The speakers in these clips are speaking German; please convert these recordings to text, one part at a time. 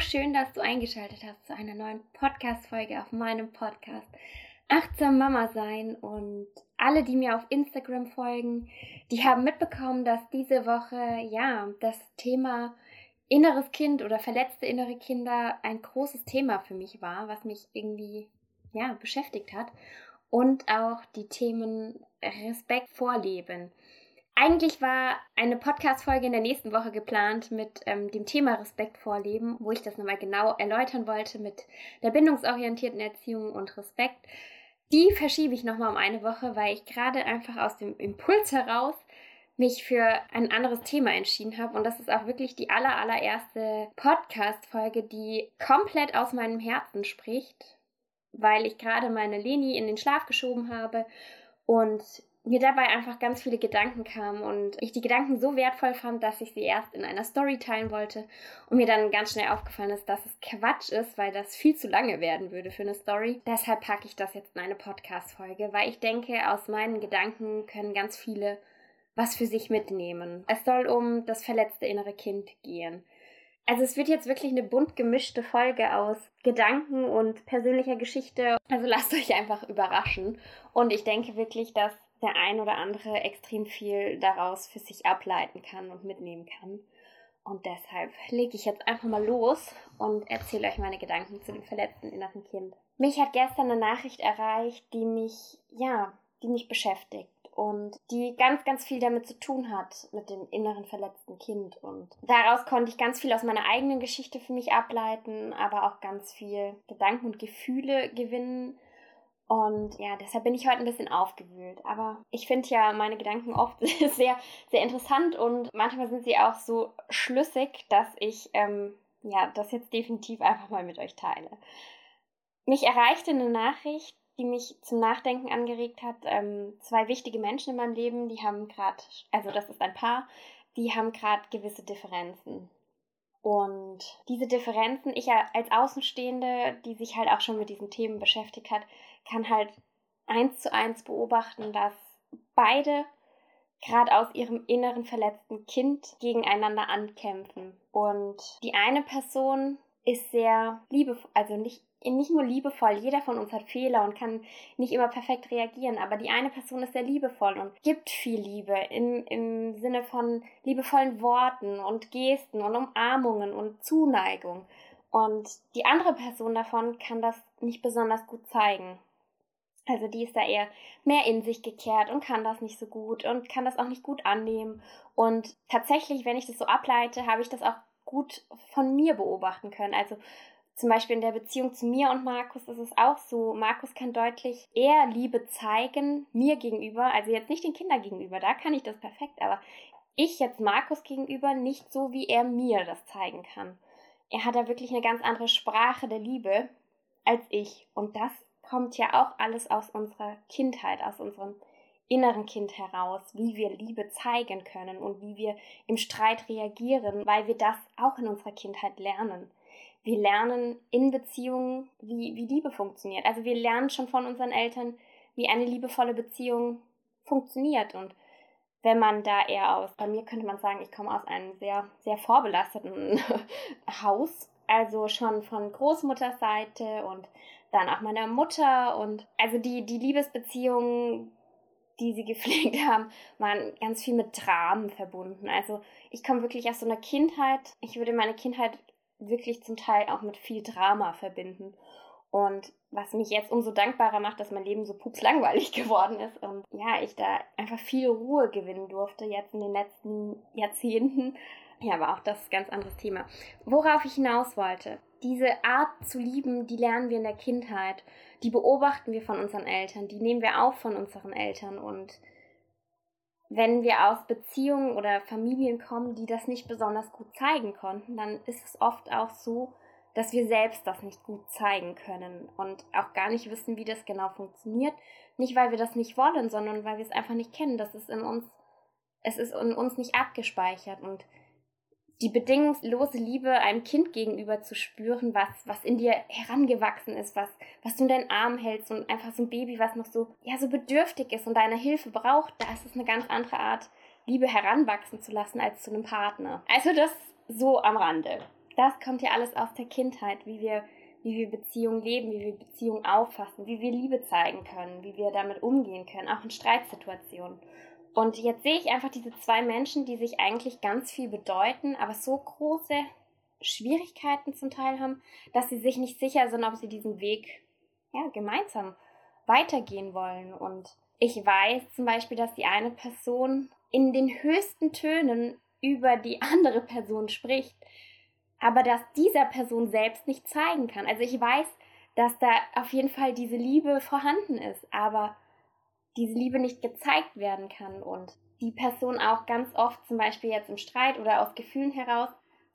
Schön, dass du eingeschaltet hast zu einer neuen Podcast-Folge auf meinem Podcast Achtsam Mama sein. Und alle, die mir auf Instagram folgen, die haben mitbekommen, dass diese Woche, ja, das Thema inneres Kind oder verletzte innere Kinder ein großes Thema für mich war, was mich irgendwie, ja, beschäftigt hat. Und auch die Themen Respekt vorleben. Eigentlich war eine Podcast-Folge in der nächsten Woche geplant mit ähm, dem Thema Respekt vorleben, wo ich das nochmal genau erläutern wollte mit der bindungsorientierten Erziehung und Respekt. Die verschiebe ich nochmal um eine Woche, weil ich gerade einfach aus dem Impuls heraus mich für ein anderes Thema entschieden habe. Und das ist auch wirklich die aller, allererste Podcast-Folge, die komplett aus meinem Herzen spricht, weil ich gerade meine Leni in den Schlaf geschoben habe und mir dabei einfach ganz viele Gedanken kamen und ich die Gedanken so wertvoll fand, dass ich sie erst in einer Story teilen wollte und mir dann ganz schnell aufgefallen ist, dass es Quatsch ist, weil das viel zu lange werden würde für eine Story. Deshalb packe ich das jetzt in eine Podcast-Folge, weil ich denke, aus meinen Gedanken können ganz viele was für sich mitnehmen. Es soll um das verletzte innere Kind gehen. Also es wird jetzt wirklich eine bunt gemischte Folge aus Gedanken und persönlicher Geschichte. Also lasst euch einfach überraschen. Und ich denke wirklich, dass der ein oder andere extrem viel daraus für sich ableiten kann und mitnehmen kann. Und deshalb lege ich jetzt einfach mal los und erzähle euch meine Gedanken zu dem verletzten inneren Kind. Mich hat gestern eine Nachricht erreicht, die mich, ja, die mich beschäftigt und die ganz, ganz viel damit zu tun hat, mit dem inneren verletzten Kind. Und daraus konnte ich ganz viel aus meiner eigenen Geschichte für mich ableiten, aber auch ganz viel Gedanken und Gefühle gewinnen und ja, deshalb bin ich heute ein bisschen aufgewühlt. Aber ich finde ja meine Gedanken oft sehr, sehr interessant und manchmal sind sie auch so schlüssig, dass ich ähm, ja, das jetzt definitiv einfach mal mit euch teile. Mich erreichte eine Nachricht, die mich zum Nachdenken angeregt hat. Ähm, zwei wichtige Menschen in meinem Leben, die haben gerade, also das ist ein Paar, die haben gerade gewisse Differenzen. Und diese Differenzen, ich als Außenstehende, die sich halt auch schon mit diesen Themen beschäftigt hat, kann halt eins zu eins beobachten, dass beide gerade aus ihrem inneren verletzten Kind gegeneinander ankämpfen. Und die eine Person ist sehr liebevoll, also nicht, nicht nur liebevoll, jeder von uns hat Fehler und kann nicht immer perfekt reagieren, aber die eine Person ist sehr liebevoll und gibt viel Liebe im, im Sinne von liebevollen Worten und Gesten und Umarmungen und Zuneigung. Und die andere Person davon kann das nicht besonders gut zeigen. Also die ist da eher mehr in sich gekehrt und kann das nicht so gut und kann das auch nicht gut annehmen. Und tatsächlich, wenn ich das so ableite, habe ich das auch gut von mir beobachten können. Also zum Beispiel in der Beziehung zu mir und Markus ist es auch so. Markus kann deutlich eher Liebe zeigen, mir gegenüber, also jetzt nicht den Kindern gegenüber, da kann ich das perfekt, aber ich jetzt Markus gegenüber nicht so, wie er mir das zeigen kann. Er hat da wirklich eine ganz andere Sprache der Liebe als ich. Und das kommt ja auch alles aus unserer Kindheit, aus unserem inneren Kind heraus, wie wir Liebe zeigen können und wie wir im Streit reagieren, weil wir das auch in unserer Kindheit lernen. Wir lernen in Beziehungen, wie, wie Liebe funktioniert. Also wir lernen schon von unseren Eltern, wie eine liebevolle Beziehung funktioniert. Und wenn man da eher aus, bei mir könnte man sagen, ich komme aus einem sehr, sehr vorbelasteten Haus, also schon von Großmutterseite und dann auch meiner Mutter und also die, die Liebesbeziehungen, die sie gepflegt haben, waren ganz viel mit Dramen verbunden. Also ich komme wirklich aus so einer Kindheit, ich würde meine Kindheit wirklich zum Teil auch mit viel Drama verbinden. Und was mich jetzt umso dankbarer macht, dass mein Leben so pupslangweilig geworden ist und ja, ich da einfach viel Ruhe gewinnen durfte jetzt in den letzten Jahrzehnten. Ja, aber auch das ist ein ganz anderes Thema. Worauf ich hinaus wollte diese Art zu lieben, die lernen wir in der Kindheit, die beobachten wir von unseren Eltern, die nehmen wir auf von unseren Eltern und wenn wir aus Beziehungen oder Familien kommen, die das nicht besonders gut zeigen konnten, dann ist es oft auch so, dass wir selbst das nicht gut zeigen können und auch gar nicht wissen, wie das genau funktioniert. Nicht, weil wir das nicht wollen, sondern weil wir es einfach nicht kennen. Das ist in uns, es ist in uns nicht abgespeichert und die bedingungslose Liebe einem Kind gegenüber zu spüren, was, was in dir herangewachsen ist, was, was du in deinen Arm hältst und einfach so ein Baby, was noch so, ja, so bedürftig ist und deine Hilfe braucht, da ist es eine ganz andere Art, Liebe heranwachsen zu lassen als zu einem Partner. Also das so am Rande. Das kommt ja alles aus der Kindheit, wie wir, wie wir Beziehungen leben, wie wir Beziehungen auffassen, wie wir Liebe zeigen können, wie wir damit umgehen können, auch in Streitsituationen. Und jetzt sehe ich einfach diese zwei Menschen, die sich eigentlich ganz viel bedeuten, aber so große Schwierigkeiten zum Teil haben, dass sie sich nicht sicher sind, ob sie diesen Weg ja, gemeinsam weitergehen wollen. Und ich weiß zum Beispiel, dass die eine Person in den höchsten Tönen über die andere Person spricht, aber dass dieser Person selbst nicht zeigen kann. Also ich weiß, dass da auf jeden Fall diese Liebe vorhanden ist, aber diese Liebe nicht gezeigt werden kann und die Person auch ganz oft zum Beispiel jetzt im Streit oder aus Gefühlen heraus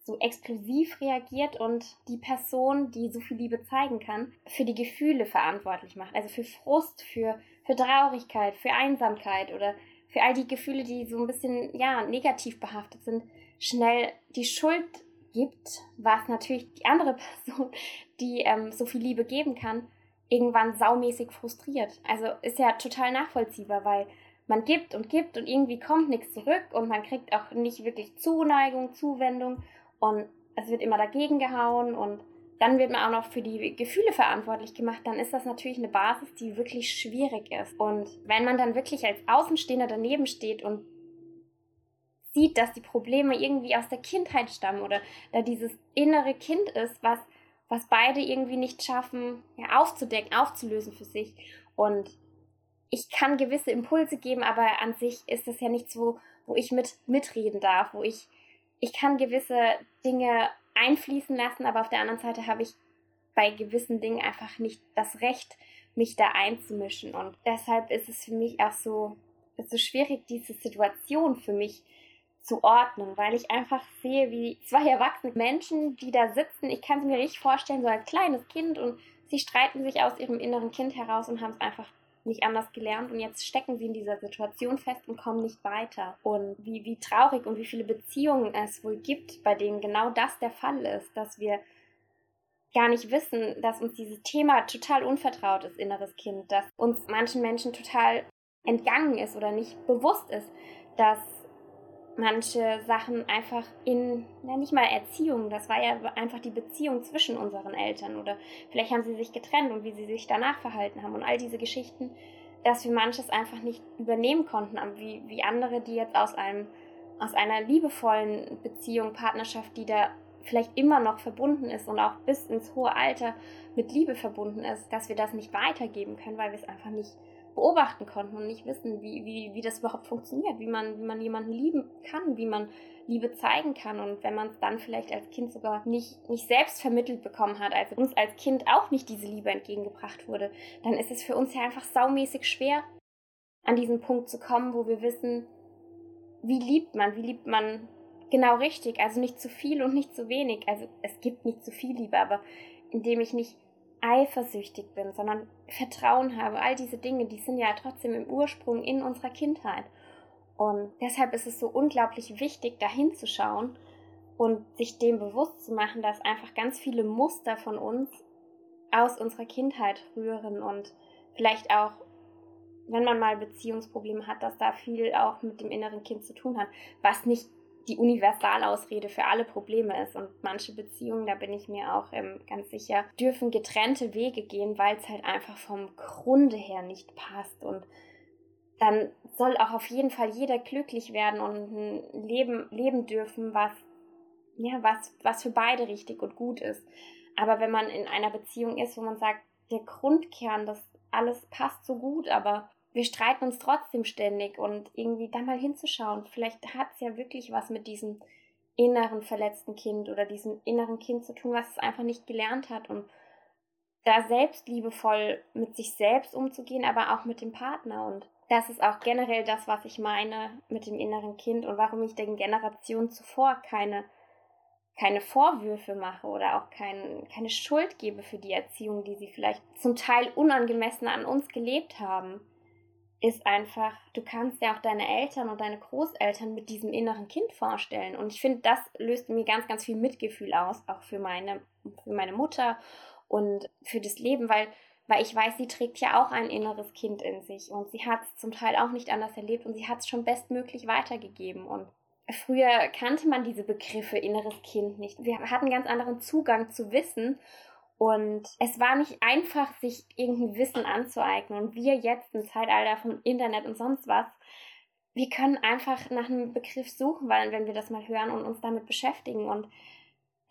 so explosiv reagiert und die Person, die so viel Liebe zeigen kann, für die Gefühle verantwortlich macht. Also für Frust, für, für Traurigkeit, für Einsamkeit oder für all die Gefühle, die so ein bisschen ja, negativ behaftet sind, schnell die Schuld gibt, was natürlich die andere Person, die ähm, so viel Liebe geben kann, irgendwann saumäßig frustriert. Also ist ja total nachvollziehbar, weil man gibt und gibt und irgendwie kommt nichts zurück und man kriegt auch nicht wirklich Zuneigung, Zuwendung und es wird immer dagegen gehauen und dann wird man auch noch für die Gefühle verantwortlich gemacht, dann ist das natürlich eine Basis, die wirklich schwierig ist. Und wenn man dann wirklich als Außenstehender daneben steht und sieht, dass die Probleme irgendwie aus der Kindheit stammen oder da dieses innere Kind ist, was was beide irgendwie nicht schaffen, ja, aufzudecken, aufzulösen für sich. Und ich kann gewisse Impulse geben, aber an sich ist das ja nichts, wo, wo ich mit, mitreden darf, wo ich, ich kann gewisse Dinge einfließen lassen, aber auf der anderen Seite habe ich bei gewissen Dingen einfach nicht das Recht, mich da einzumischen. Und deshalb ist es für mich auch so, so schwierig, diese Situation für mich zu ordnen, weil ich einfach sehe, wie zwei erwachsene Menschen, die da sitzen, ich kann es mir richtig vorstellen, so als kleines Kind und sie streiten sich aus ihrem inneren Kind heraus und haben es einfach nicht anders gelernt und jetzt stecken sie in dieser Situation fest und kommen nicht weiter. Und wie, wie traurig und wie viele Beziehungen es wohl gibt, bei denen genau das der Fall ist, dass wir gar nicht wissen, dass uns dieses Thema total unvertraut ist, inneres Kind, dass uns manchen Menschen total entgangen ist oder nicht bewusst ist, dass manche Sachen einfach in, ja nicht mal Erziehung, das war ja einfach die Beziehung zwischen unseren Eltern oder vielleicht haben sie sich getrennt und wie sie sich danach verhalten haben und all diese Geschichten, dass wir manches einfach nicht übernehmen konnten, wie, wie andere, die jetzt aus einem, aus einer liebevollen Beziehung, Partnerschaft, die da vielleicht immer noch verbunden ist und auch bis ins hohe Alter mit Liebe verbunden ist, dass wir das nicht weitergeben können, weil wir es einfach nicht beobachten konnten und nicht wissen, wie, wie, wie das überhaupt funktioniert, wie man, wie man jemanden lieben kann, wie man Liebe zeigen kann. Und wenn man es dann vielleicht als Kind sogar nicht, nicht selbst vermittelt bekommen hat, also uns als Kind auch nicht diese Liebe entgegengebracht wurde, dann ist es für uns ja einfach saumäßig schwer, an diesen Punkt zu kommen, wo wir wissen, wie liebt man, wie liebt man genau richtig, also nicht zu viel und nicht zu wenig. Also es gibt nicht zu viel Liebe, aber indem ich nicht eifersüchtig bin, sondern Vertrauen habe. All diese Dinge, die sind ja trotzdem im Ursprung in unserer Kindheit. Und deshalb ist es so unglaublich wichtig, da hinzuschauen und sich dem bewusst zu machen, dass einfach ganz viele Muster von uns aus unserer Kindheit rühren und vielleicht auch, wenn man mal Beziehungsprobleme hat, dass da viel auch mit dem inneren Kind zu tun hat, was nicht die Universalausrede für alle Probleme ist. Und manche Beziehungen, da bin ich mir auch ähm, ganz sicher, dürfen getrennte Wege gehen, weil es halt einfach vom Grunde her nicht passt. Und dann soll auch auf jeden Fall jeder glücklich werden und ein Leben leben dürfen, was, ja, was, was für beide richtig und gut ist. Aber wenn man in einer Beziehung ist, wo man sagt, der Grundkern, das alles passt so gut, aber wir streiten uns trotzdem ständig und irgendwie da mal hinzuschauen, vielleicht hat es ja wirklich was mit diesem inneren verletzten Kind oder diesem inneren Kind zu tun, was es einfach nicht gelernt hat. Und da selbst liebevoll mit sich selbst umzugehen, aber auch mit dem Partner. Und das ist auch generell das, was ich meine mit dem inneren Kind und warum ich den Generationen zuvor keine keine Vorwürfe mache oder auch kein, keine Schuld gebe für die Erziehung, die sie vielleicht zum Teil unangemessen an uns gelebt haben, ist einfach, du kannst ja auch deine Eltern und deine Großeltern mit diesem inneren Kind vorstellen. Und ich finde, das löst mir ganz, ganz viel Mitgefühl aus, auch für meine, für meine Mutter und für das Leben, weil, weil ich weiß, sie trägt ja auch ein inneres Kind in sich und sie hat es zum Teil auch nicht anders erlebt und sie hat es schon bestmöglich weitergegeben. Und früher kannte man diese Begriffe inneres Kind nicht. Wir hatten ganz anderen Zugang zu Wissen und es war nicht einfach, sich irgendein Wissen anzueignen. Und wir jetzt im Zeitalter vom Internet und sonst was, wir können einfach nach einem Begriff suchen, weil wenn wir das mal hören und uns damit beschäftigen. Und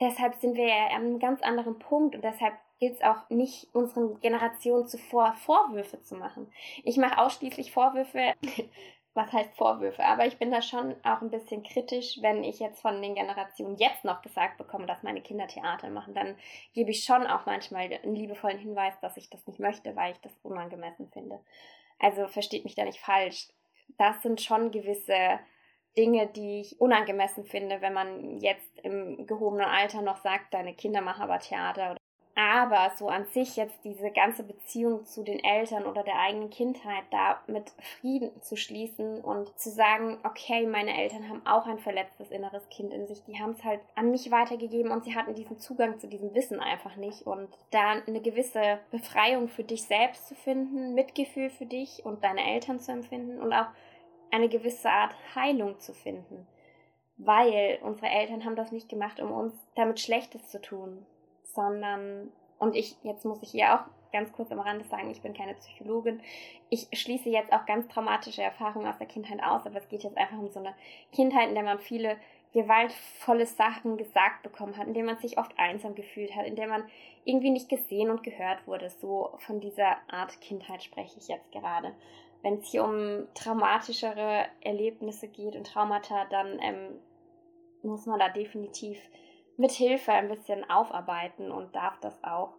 deshalb sind wir ja an einem ganz anderen Punkt. Und deshalb gilt es auch nicht, unseren Generationen zuvor Vorwürfe zu machen. Ich mache ausschließlich Vorwürfe was heißt Vorwürfe, aber ich bin da schon auch ein bisschen kritisch, wenn ich jetzt von den Generationen jetzt noch gesagt bekomme, dass meine Kinder Theater machen, dann gebe ich schon auch manchmal einen liebevollen Hinweis, dass ich das nicht möchte, weil ich das unangemessen finde. Also versteht mich da nicht falsch. Das sind schon gewisse Dinge, die ich unangemessen finde, wenn man jetzt im gehobenen Alter noch sagt, deine Kinder machen aber Theater aber so an sich jetzt diese ganze Beziehung zu den Eltern oder der eigenen Kindheit da mit Frieden zu schließen und zu sagen, okay, meine Eltern haben auch ein verletztes inneres Kind in sich, die haben es halt an mich weitergegeben und sie hatten diesen Zugang zu diesem Wissen einfach nicht. Und da eine gewisse Befreiung für dich selbst zu finden, Mitgefühl für dich und deine Eltern zu empfinden und auch eine gewisse Art Heilung zu finden. Weil unsere Eltern haben das nicht gemacht, um uns damit Schlechtes zu tun, sondern, und ich, jetzt muss ich hier auch ganz kurz am Rande sagen, ich bin keine Psychologin. Ich schließe jetzt auch ganz traumatische Erfahrungen aus der Kindheit aus, aber es geht jetzt einfach um so eine Kindheit, in der man viele gewaltvolle Sachen gesagt bekommen hat, in der man sich oft einsam gefühlt hat, in der man irgendwie nicht gesehen und gehört wurde. So von dieser Art Kindheit spreche ich jetzt gerade. Wenn es hier um traumatischere Erlebnisse geht und Traumata, dann ähm, muss man da definitiv mit Hilfe ein bisschen aufarbeiten und darf das auch.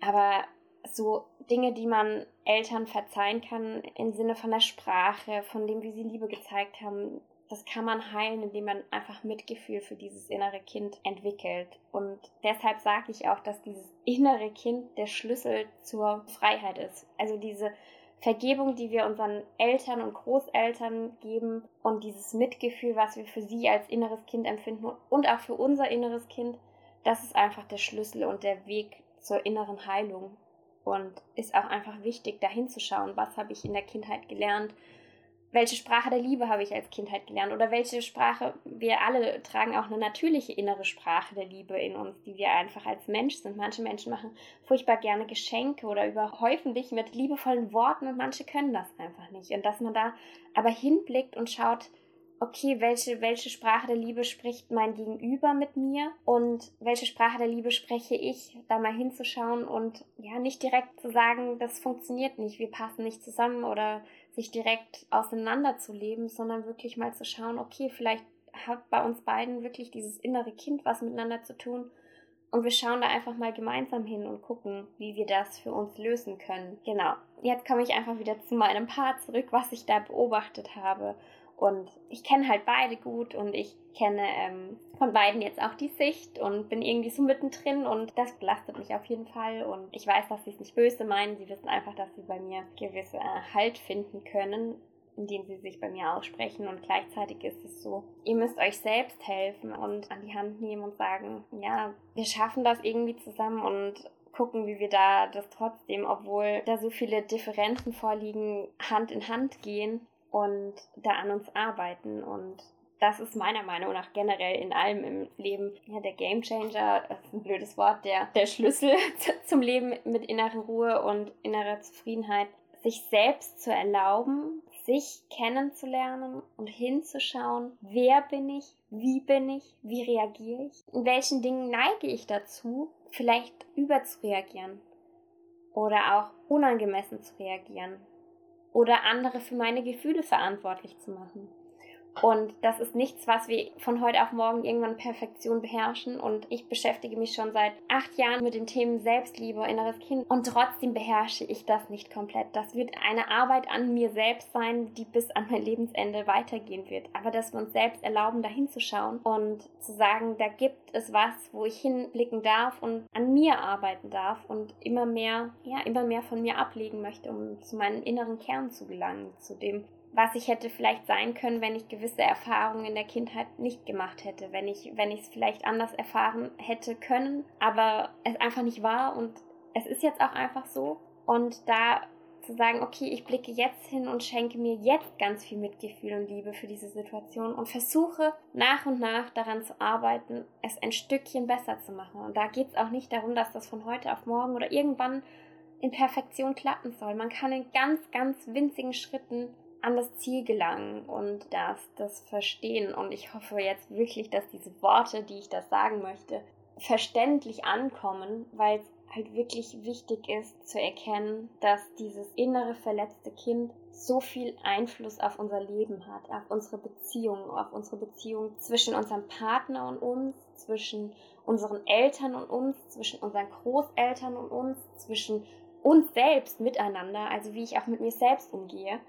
Aber so Dinge, die man Eltern verzeihen kann im Sinne von der Sprache, von dem, wie sie Liebe gezeigt haben, das kann man heilen, indem man einfach Mitgefühl für dieses innere Kind entwickelt. Und deshalb sage ich auch, dass dieses innere Kind der Schlüssel zur Freiheit ist. Also diese Vergebung, die wir unseren Eltern und Großeltern geben und dieses Mitgefühl, was wir für sie als inneres Kind empfinden und auch für unser inneres Kind, das ist einfach der Schlüssel und der Weg zur inneren Heilung. Und ist auch einfach wichtig, da hinzuschauen, was habe ich in der Kindheit gelernt, welche Sprache der Liebe habe ich als Kindheit gelernt oder welche Sprache, wir alle tragen auch eine natürliche innere Sprache der Liebe in uns, die wir einfach als Mensch sind. Manche Menschen machen furchtbar gerne Geschenke oder überhäufen dich mit liebevollen Worten und manche können das einfach nicht. Und dass man da aber hinblickt und schaut, okay, welche, welche Sprache der Liebe spricht mein Gegenüber mit mir und welche Sprache der Liebe spreche ich, da mal hinzuschauen und ja, nicht direkt zu sagen, das funktioniert nicht, wir passen nicht zusammen oder sich direkt auseinanderzuleben, sondern wirklich mal zu schauen, okay, vielleicht hat bei uns beiden wirklich dieses innere Kind was miteinander zu tun. Und wir schauen da einfach mal gemeinsam hin und gucken, wie wir das für uns lösen können. Genau. Jetzt komme ich einfach wieder zu meinem Part zurück, was ich da beobachtet habe. Und ich kenne halt beide gut und ich kenne ähm, von beiden jetzt auch die Sicht und bin irgendwie so mittendrin und das belastet mich auf jeden Fall. Und ich weiß, dass sie es nicht böse meinen. Sie wissen einfach, dass sie bei mir gewisse äh, Halt finden können, indem sie sich bei mir aussprechen. Und gleichzeitig ist es so, ihr müsst euch selbst helfen und an die Hand nehmen und sagen, ja, wir schaffen das irgendwie zusammen und gucken, wie wir da das trotzdem, obwohl da so viele Differenzen vorliegen, Hand in Hand gehen und da an uns arbeiten. Und das ist meiner Meinung nach generell in allem im Leben ja, der Gamechanger, das ist ein blödes Wort, der, der Schlüssel zum Leben mit innerer Ruhe und innerer Zufriedenheit, sich selbst zu erlauben, sich kennenzulernen und hinzuschauen, wer bin ich, wie bin ich, wie reagiere ich, in welchen Dingen neige ich dazu, vielleicht überzureagieren oder auch unangemessen zu reagieren oder andere für meine Gefühle verantwortlich zu machen. Und das ist nichts, was wir von heute auf morgen irgendwann Perfektion beherrschen. Und ich beschäftige mich schon seit acht Jahren mit den Themen Selbstliebe, inneres Kind. Und trotzdem beherrsche ich das nicht komplett. Das wird eine Arbeit an mir selbst sein, die bis an mein Lebensende weitergehen wird. Aber dass wir uns selbst erlauben, da hinzuschauen und zu sagen, da gibt es was, wo ich hinblicken darf und an mir arbeiten darf und immer mehr, ja, immer mehr von mir ablegen möchte, um zu meinem inneren Kern zu gelangen, zu dem, was ich hätte vielleicht sein können, wenn ich gewisse Erfahrungen in der Kindheit nicht gemacht hätte, wenn ich, wenn es vielleicht anders erfahren hätte können, aber es einfach nicht war und es ist jetzt auch einfach so. Und da zu sagen, okay, ich blicke jetzt hin und schenke mir jetzt ganz viel Mitgefühl und Liebe für diese Situation und versuche nach und nach daran zu arbeiten, es ein Stückchen besser zu machen. Und da geht es auch nicht darum, dass das von heute auf morgen oder irgendwann in Perfektion klappen soll. Man kann in ganz, ganz winzigen Schritten an das Ziel gelangen und das, das verstehen. Und ich hoffe jetzt wirklich, dass diese Worte, die ich das sagen möchte, verständlich ankommen, weil es halt wirklich wichtig ist zu erkennen, dass dieses innere verletzte Kind so viel Einfluss auf unser Leben hat, auf unsere Beziehung, auf unsere Beziehung zwischen unserem Partner und uns, zwischen unseren Eltern und uns, zwischen unseren Großeltern und uns, zwischen uns selbst miteinander, also wie ich auch mit mir selbst umgehe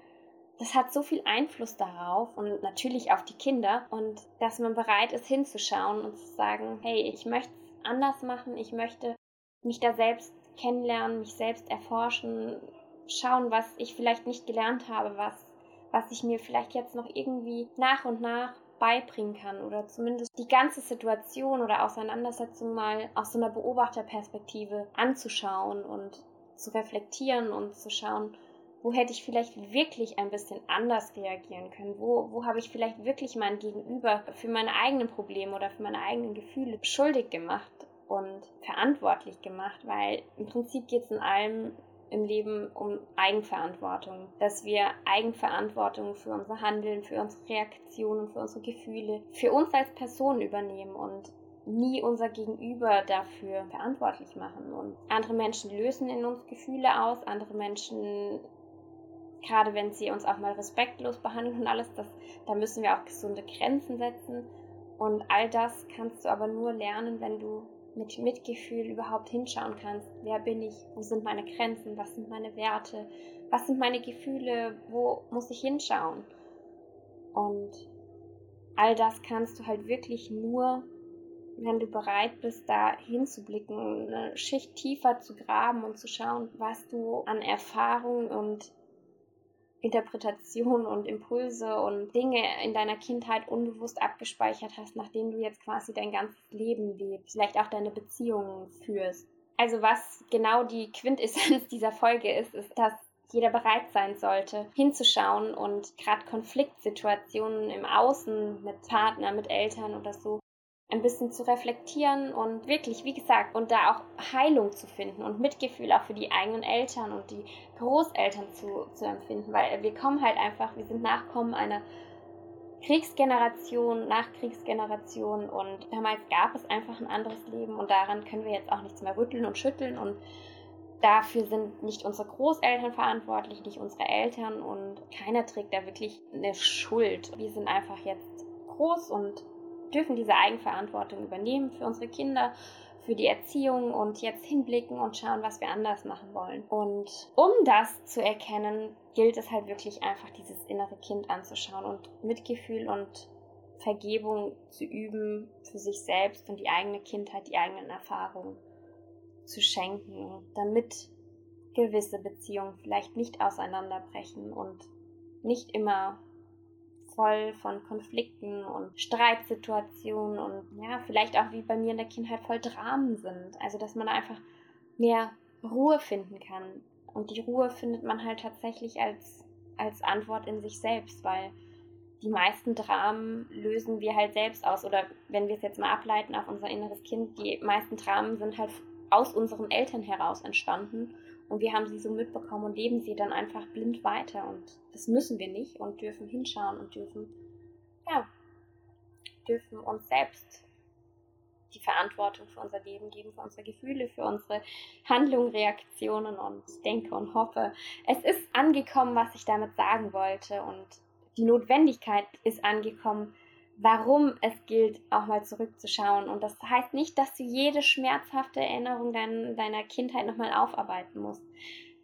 das hat so viel Einfluss darauf und natürlich auf die Kinder und dass man bereit ist hinzuschauen und zu sagen, hey, ich möchte es anders machen, ich möchte mich da selbst kennenlernen, mich selbst erforschen, schauen, was ich vielleicht nicht gelernt habe, was, was ich mir vielleicht jetzt noch irgendwie nach und nach beibringen kann oder zumindest die ganze Situation oder Auseinandersetzung mal aus so einer Beobachterperspektive anzuschauen und zu reflektieren und zu schauen, wo hätte ich vielleicht wirklich ein bisschen anders reagieren können? Wo, wo habe ich vielleicht wirklich mein Gegenüber für meine eigenen Probleme oder für meine eigenen Gefühle schuldig gemacht und verantwortlich gemacht? Weil im Prinzip geht es in allem im Leben um Eigenverantwortung, dass wir Eigenverantwortung für unser Handeln, für unsere Reaktionen, für unsere Gefühle, für uns als Person übernehmen und nie unser Gegenüber dafür verantwortlich machen. Und andere Menschen lösen in uns Gefühle aus, andere Menschen gerade wenn sie uns auch mal respektlos behandeln und alles, das, da müssen wir auch gesunde Grenzen setzen. Und all das kannst du aber nur lernen, wenn du mit Mitgefühl überhaupt hinschauen kannst. Wer bin ich? Wo sind meine Grenzen? Was sind meine Werte? Was sind meine Gefühle? Wo muss ich hinschauen? Und all das kannst du halt wirklich nur, wenn du bereit bist, da hinzublicken, eine Schicht tiefer zu graben und zu schauen, was du an Erfahrung und Interpretationen und Impulse und Dinge in deiner Kindheit unbewusst abgespeichert hast, nachdem du jetzt quasi dein ganzes Leben lebst, vielleicht auch deine Beziehungen führst. Also was genau die Quintessenz dieser Folge ist, ist, dass jeder bereit sein sollte, hinzuschauen und gerade Konfliktsituationen im Außen mit Partner, mit Eltern oder so ein bisschen zu reflektieren und wirklich, wie gesagt, und da auch Heilung zu finden und Mitgefühl auch für die eigenen Eltern und die Großeltern zu, zu empfinden, weil wir kommen halt einfach, wir sind Nachkommen einer Kriegsgeneration, Nachkriegsgeneration und damals gab es einfach ein anderes Leben und daran können wir jetzt auch nichts mehr rütteln und schütteln und dafür sind nicht unsere Großeltern verantwortlich, nicht unsere Eltern und keiner trägt da wirklich eine Schuld. Wir sind einfach jetzt groß und dürfen diese Eigenverantwortung übernehmen für unsere Kinder, für die Erziehung und jetzt hinblicken und schauen, was wir anders machen wollen. Und um das zu erkennen, gilt es halt wirklich einfach, dieses innere Kind anzuschauen und Mitgefühl und Vergebung zu üben für sich selbst und die eigene Kindheit, die eigenen Erfahrungen zu schenken, damit gewisse Beziehungen vielleicht nicht auseinanderbrechen und nicht immer voll von Konflikten und Streitsituationen und ja, vielleicht auch wie bei mir in der Kindheit voll Dramen sind. Also, dass man einfach mehr Ruhe finden kann. Und die Ruhe findet man halt tatsächlich als, als Antwort in sich selbst, weil die meisten Dramen lösen wir halt selbst aus. Oder wenn wir es jetzt mal ableiten auf unser inneres Kind, die meisten Dramen sind halt aus unseren Eltern heraus entstanden. Und wir haben sie so mitbekommen und leben sie dann einfach blind weiter. Und das müssen wir nicht und dürfen hinschauen und dürfen, ja, dürfen uns selbst die Verantwortung für unser Leben geben, für unsere Gefühle, für unsere Handlungen, Reaktionen und denke und hoffe, es ist angekommen, was ich damit sagen wollte und die Notwendigkeit ist angekommen, warum es gilt, auch mal zurückzuschauen. Und das heißt nicht, dass du jede schmerzhafte Erinnerung dein, deiner Kindheit nochmal aufarbeiten musst.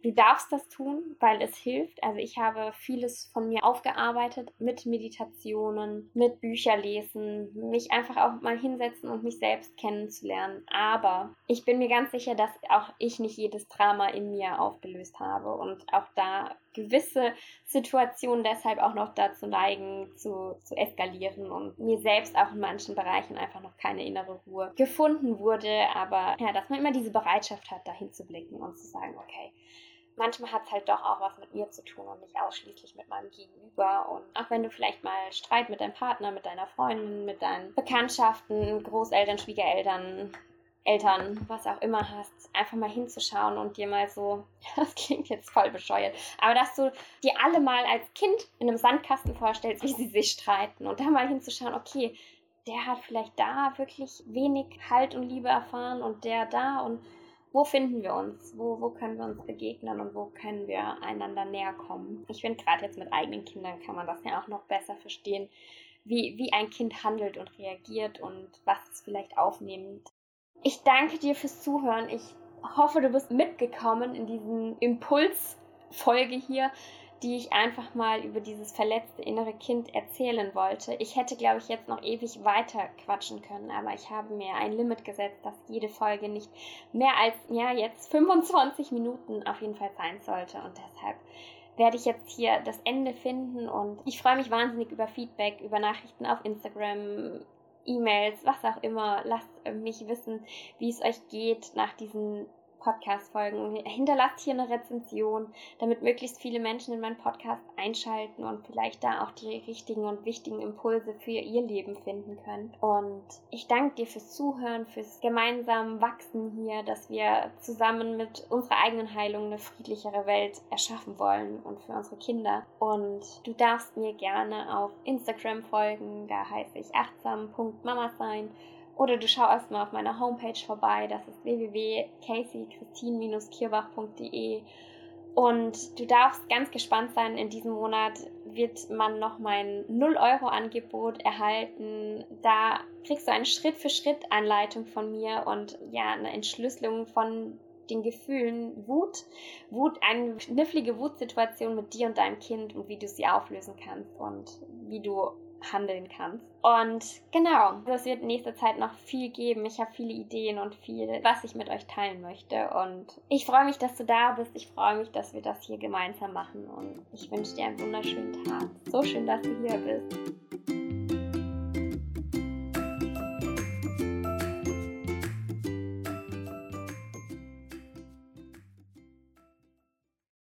Du darfst das tun, weil es hilft. Also ich habe vieles von mir aufgearbeitet mit Meditationen, mit Bücherlesen, mich einfach auch mal hinsetzen und mich selbst kennenzulernen. Aber ich bin mir ganz sicher, dass auch ich nicht jedes Drama in mir aufgelöst habe und auch da gewisse Situationen deshalb auch noch dazu neigen, zu, zu eskalieren und mir selbst auch in manchen Bereichen einfach noch keine innere Ruhe gefunden wurde. Aber ja, dass man immer diese Bereitschaft hat, dahin zu blicken und zu sagen, okay, manchmal hat es halt doch auch was mit mir zu tun und nicht ausschließlich mit meinem Gegenüber. Und auch wenn du vielleicht mal Streit mit deinem Partner, mit deiner Freundin, mit deinen Bekanntschaften, Großeltern, Schwiegereltern, Eltern, was auch immer hast, einfach mal hinzuschauen und dir mal so, das klingt jetzt voll bescheuert, aber dass du dir alle mal als Kind in einem Sandkasten vorstellst, wie sie sich streiten und da mal hinzuschauen, okay, der hat vielleicht da wirklich wenig Halt und Liebe erfahren und der da und wo finden wir uns? Wo, wo können wir uns begegnen und wo können wir einander näher kommen? Ich finde, gerade jetzt mit eigenen Kindern kann man das ja auch noch besser verstehen, wie, wie ein Kind handelt und reagiert und was es vielleicht aufnimmt. Ich danke dir fürs Zuhören. Ich hoffe, du bist mitgekommen in diesen Impulsfolge hier die ich einfach mal über dieses verletzte innere Kind erzählen wollte. Ich hätte, glaube ich, jetzt noch ewig weiter quatschen können, aber ich habe mir ein Limit gesetzt, dass jede Folge nicht mehr als, ja, jetzt 25 Minuten auf jeden Fall sein sollte und deshalb werde ich jetzt hier das Ende finden und ich freue mich wahnsinnig über Feedback, über Nachrichten auf Instagram, E-Mails, was auch immer. Lasst mich wissen, wie es euch geht nach diesen Podcast-Folgen. Hinterlasst hier eine Rezension, damit möglichst viele Menschen in meinen Podcast einschalten und vielleicht da auch die richtigen und wichtigen Impulse für ihr Leben finden können. Und ich danke dir fürs Zuhören, fürs gemeinsam Wachsen hier, dass wir zusammen mit unserer eigenen Heilung eine friedlichere Welt erschaffen wollen und für unsere Kinder. Und du darfst mir gerne auf Instagram folgen, da heiße ich achtsam.mama sein oder du schaust mal auf meiner Homepage vorbei, das ist www.caseychristin-kierbach.de. Und du darfst ganz gespannt sein, in diesem Monat wird man noch mein 0-Euro-Angebot erhalten. Da kriegst du eine Schritt-für-Schritt-Anleitung von mir und ja, eine Entschlüsselung von den Gefühlen Wut, Wut, eine knifflige Wutsituation mit dir und deinem Kind und wie du sie auflösen kannst und wie du handeln kannst. Und genau, es wird in nächster Zeit noch viel geben. Ich habe viele Ideen und viel, was ich mit euch teilen möchte. Und ich freue mich, dass du da bist. Ich freue mich, dass wir das hier gemeinsam machen. Und ich wünsche dir einen wunderschönen Tag. So schön, dass du hier bist.